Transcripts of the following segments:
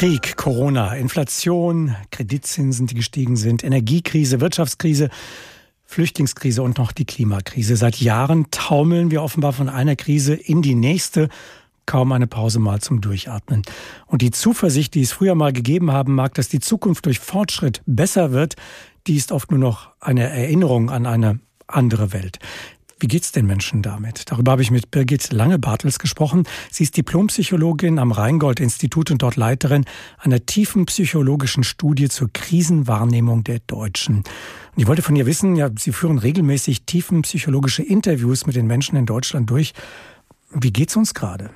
Krieg, Corona, Inflation, Kreditzinsen, die gestiegen sind, Energiekrise, Wirtschaftskrise, Flüchtlingskrise und noch die Klimakrise. Seit Jahren taumeln wir offenbar von einer Krise in die nächste. Kaum eine Pause mal zum Durchatmen. Und die Zuversicht, die es früher mal gegeben haben mag, dass die Zukunft durch Fortschritt besser wird, die ist oft nur noch eine Erinnerung an eine andere Welt. Wie geht's den Menschen damit? Darüber habe ich mit Birgit Lange-Bartels gesprochen. Sie ist Diplompsychologin am Rheingold-Institut und dort Leiterin einer tiefen psychologischen Studie zur Krisenwahrnehmung der Deutschen. Und ich wollte von ihr wissen, ja, Sie führen regelmäßig tiefen psychologische Interviews mit den Menschen in Deutschland durch. Wie geht's uns gerade?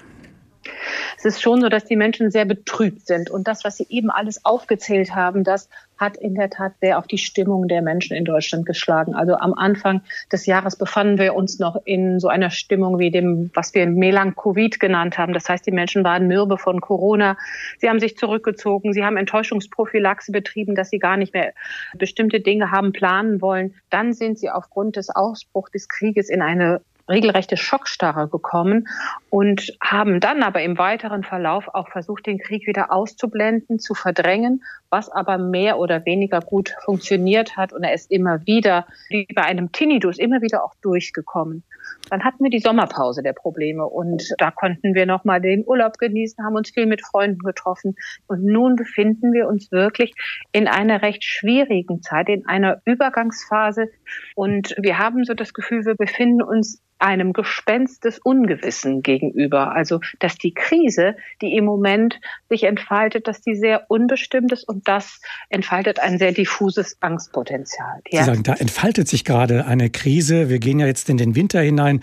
Es ist schon so, dass die Menschen sehr betrübt sind. Und das, was Sie eben alles aufgezählt haben, das hat in der Tat sehr auf die Stimmung der Menschen in Deutschland geschlagen. Also am Anfang des Jahres befanden wir uns noch in so einer Stimmung wie dem, was wir Melancholit genannt haben. Das heißt, die Menschen waren mürbe von Corona. Sie haben sich zurückgezogen. Sie haben Enttäuschungsprophylaxe betrieben, dass sie gar nicht mehr bestimmte Dinge haben planen wollen. Dann sind sie aufgrund des Ausbruchs des Krieges in eine regelrechte Schockstarre gekommen und haben dann aber im weiteren Verlauf auch versucht, den Krieg wieder auszublenden, zu verdrängen, was aber mehr oder weniger gut funktioniert hat. Und er ist immer wieder, wie bei einem Tinnitus, immer wieder auch durchgekommen. Dann hatten wir die Sommerpause der Probleme und da konnten wir nochmal den Urlaub genießen, haben uns viel mit Freunden getroffen. Und nun befinden wir uns wirklich in einer recht schwierigen Zeit, in einer Übergangsphase. Und wir haben so das Gefühl, wir befinden uns einem Gespenst des Ungewissen gegenüber. Also, dass die Krise, die im Moment sich entfaltet, dass die sehr unbestimmt ist und das entfaltet ein sehr diffuses Angstpotenzial. Ja. Sie sagen, da entfaltet sich gerade eine Krise. Wir gehen ja jetzt in den Winter hinein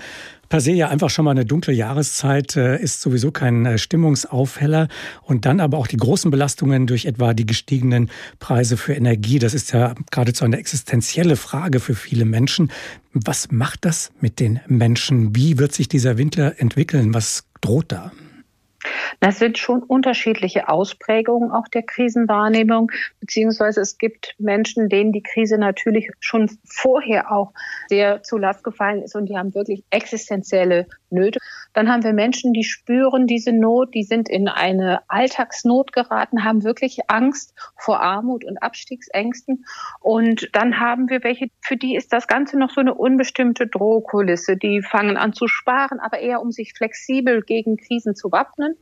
per se ja einfach schon mal eine dunkle Jahreszeit, äh, ist sowieso kein äh, Stimmungsaufheller. Und dann aber auch die großen Belastungen durch etwa die gestiegenen Preise für Energie. Das ist ja geradezu eine existenzielle Frage für viele Menschen. Was macht das mit den Menschen? Wie wird sich dieser Winter entwickeln? Was droht da? Das sind schon unterschiedliche Ausprägungen auch der Krisenwahrnehmung, beziehungsweise es gibt Menschen, denen die Krise natürlich schon vorher auch sehr zu Last gefallen ist und die haben wirklich existenzielle Nöte. Dann haben wir Menschen, die spüren diese Not, die sind in eine Alltagsnot geraten, haben wirklich Angst vor Armut und Abstiegsängsten. Und dann haben wir welche, für die ist das Ganze noch so eine unbestimmte Drohkulisse. Die fangen an zu sparen, aber eher um sich flexibel gegen Krisen zu wappnen.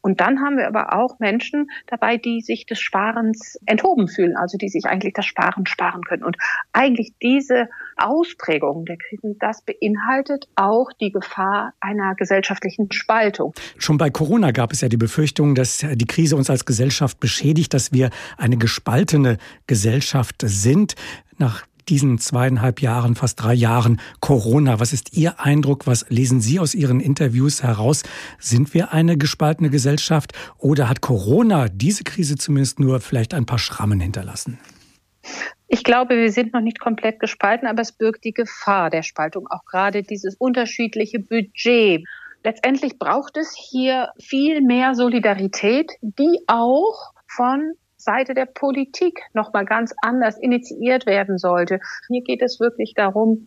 Und dann haben wir aber auch Menschen dabei, die sich des Sparens enthoben fühlen, also die sich eigentlich das Sparen sparen können. Und eigentlich diese Ausprägung der Krisen, das beinhaltet auch die Gefahr einer gesellschaftlichen Spaltung. Schon bei Corona gab es ja die Befürchtung, dass die Krise uns als Gesellschaft beschädigt, dass wir eine gespaltene Gesellschaft sind. Nach diesen zweieinhalb Jahren, fast drei Jahren Corona. Was ist Ihr Eindruck? Was lesen Sie aus Ihren Interviews heraus? Sind wir eine gespaltene Gesellschaft oder hat Corona diese Krise zumindest nur vielleicht ein paar Schrammen hinterlassen? Ich glaube, wir sind noch nicht komplett gespalten, aber es birgt die Gefahr der Spaltung, auch gerade dieses unterschiedliche Budget. Letztendlich braucht es hier viel mehr Solidarität, die auch von Seite der Politik noch mal ganz anders initiiert werden sollte. Hier geht es wirklich darum,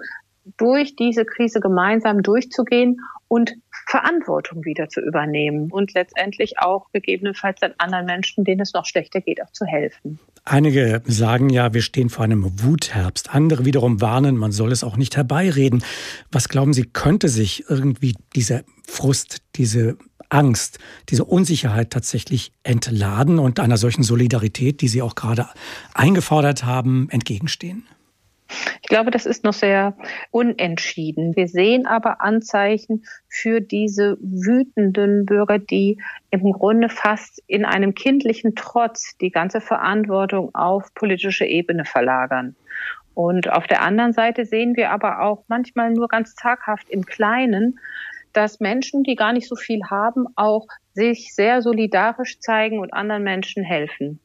durch diese Krise gemeinsam durchzugehen und Verantwortung wieder zu übernehmen und letztendlich auch gegebenenfalls dann anderen Menschen, denen es noch schlechter geht, auch zu helfen. Einige sagen ja, wir stehen vor einem Wutherbst. Andere wiederum warnen, man soll es auch nicht herbeireden. Was glauben Sie, könnte sich irgendwie dieser Frust, diese Angst, diese Unsicherheit tatsächlich entladen und einer solchen Solidarität, die Sie auch gerade eingefordert haben, entgegenstehen? Ich glaube, das ist noch sehr unentschieden. Wir sehen aber Anzeichen für diese wütenden Bürger, die im Grunde fast in einem kindlichen Trotz die ganze Verantwortung auf politische Ebene verlagern. Und auf der anderen Seite sehen wir aber auch manchmal nur ganz zaghaft im Kleinen, dass Menschen, die gar nicht so viel haben, auch sich sehr solidarisch zeigen und anderen Menschen helfen.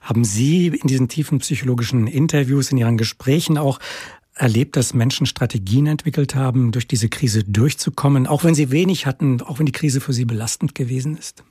Haben Sie in diesen tiefen psychologischen Interviews, in Ihren Gesprächen auch erlebt, dass Menschen Strategien entwickelt haben, durch diese Krise durchzukommen, auch wenn sie wenig hatten, auch wenn die Krise für sie belastend gewesen ist?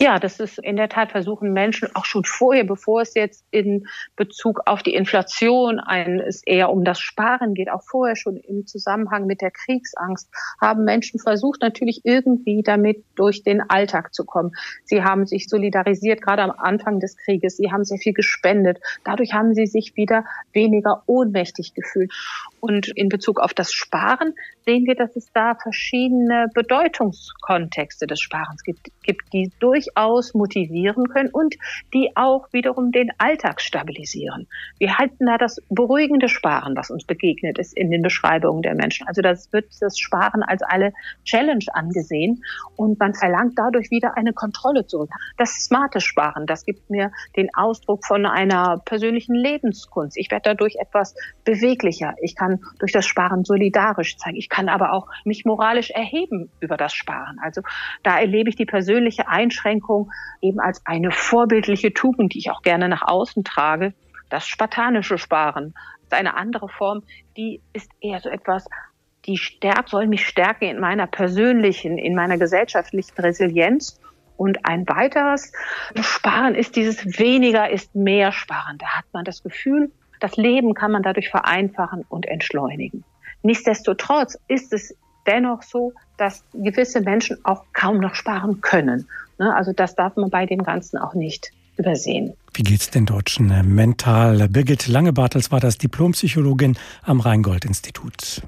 Ja, das ist in der Tat versuchen Menschen auch schon vorher, bevor es jetzt in Bezug auf die Inflation ein, es eher um das Sparen geht, auch vorher schon im Zusammenhang mit der Kriegsangst, haben Menschen versucht, natürlich irgendwie damit durch den Alltag zu kommen. Sie haben sich solidarisiert, gerade am Anfang des Krieges. Sie haben sehr viel gespendet. Dadurch haben sie sich wieder weniger ohnmächtig gefühlt. Und in Bezug auf das Sparen sehen wir, dass es da verschiedene Bedeutungskontexte des Sparens gibt, gibt, die durchaus motivieren können und die auch wiederum den Alltag stabilisieren. Wir halten da das beruhigende Sparen, was uns begegnet ist in den Beschreibungen der Menschen. Also das wird das Sparen als eine Challenge angesehen und man verlangt dadurch wieder eine Kontrolle zurück. Das smarte Sparen, das gibt mir den Ausdruck von einer persönlichen Lebenskunst. Ich werde dadurch etwas beweglicher. Ich kann durch das Sparen solidarisch zeigen. Ich kann aber auch mich moralisch erheben über das Sparen. Also da erlebe ich die persönliche Einschränkung eben als eine vorbildliche Tugend, die ich auch gerne nach außen trage. Das spartanische Sparen ist eine andere Form, die ist eher so etwas, die stärkt, soll mich stärken in meiner persönlichen, in meiner gesellschaftlichen Resilienz. Und ein weiteres Sparen ist dieses weniger ist mehr Sparen. Da hat man das Gefühl, das Leben kann man dadurch vereinfachen und entschleunigen. Nichtsdestotrotz ist es dennoch so, dass gewisse Menschen auch kaum noch sparen können. Ne, also das darf man bei dem Ganzen auch nicht übersehen. Wie geht es den Deutschen mental? Birgit Langebartels war das Diplompsychologin am Rheingold-Institut.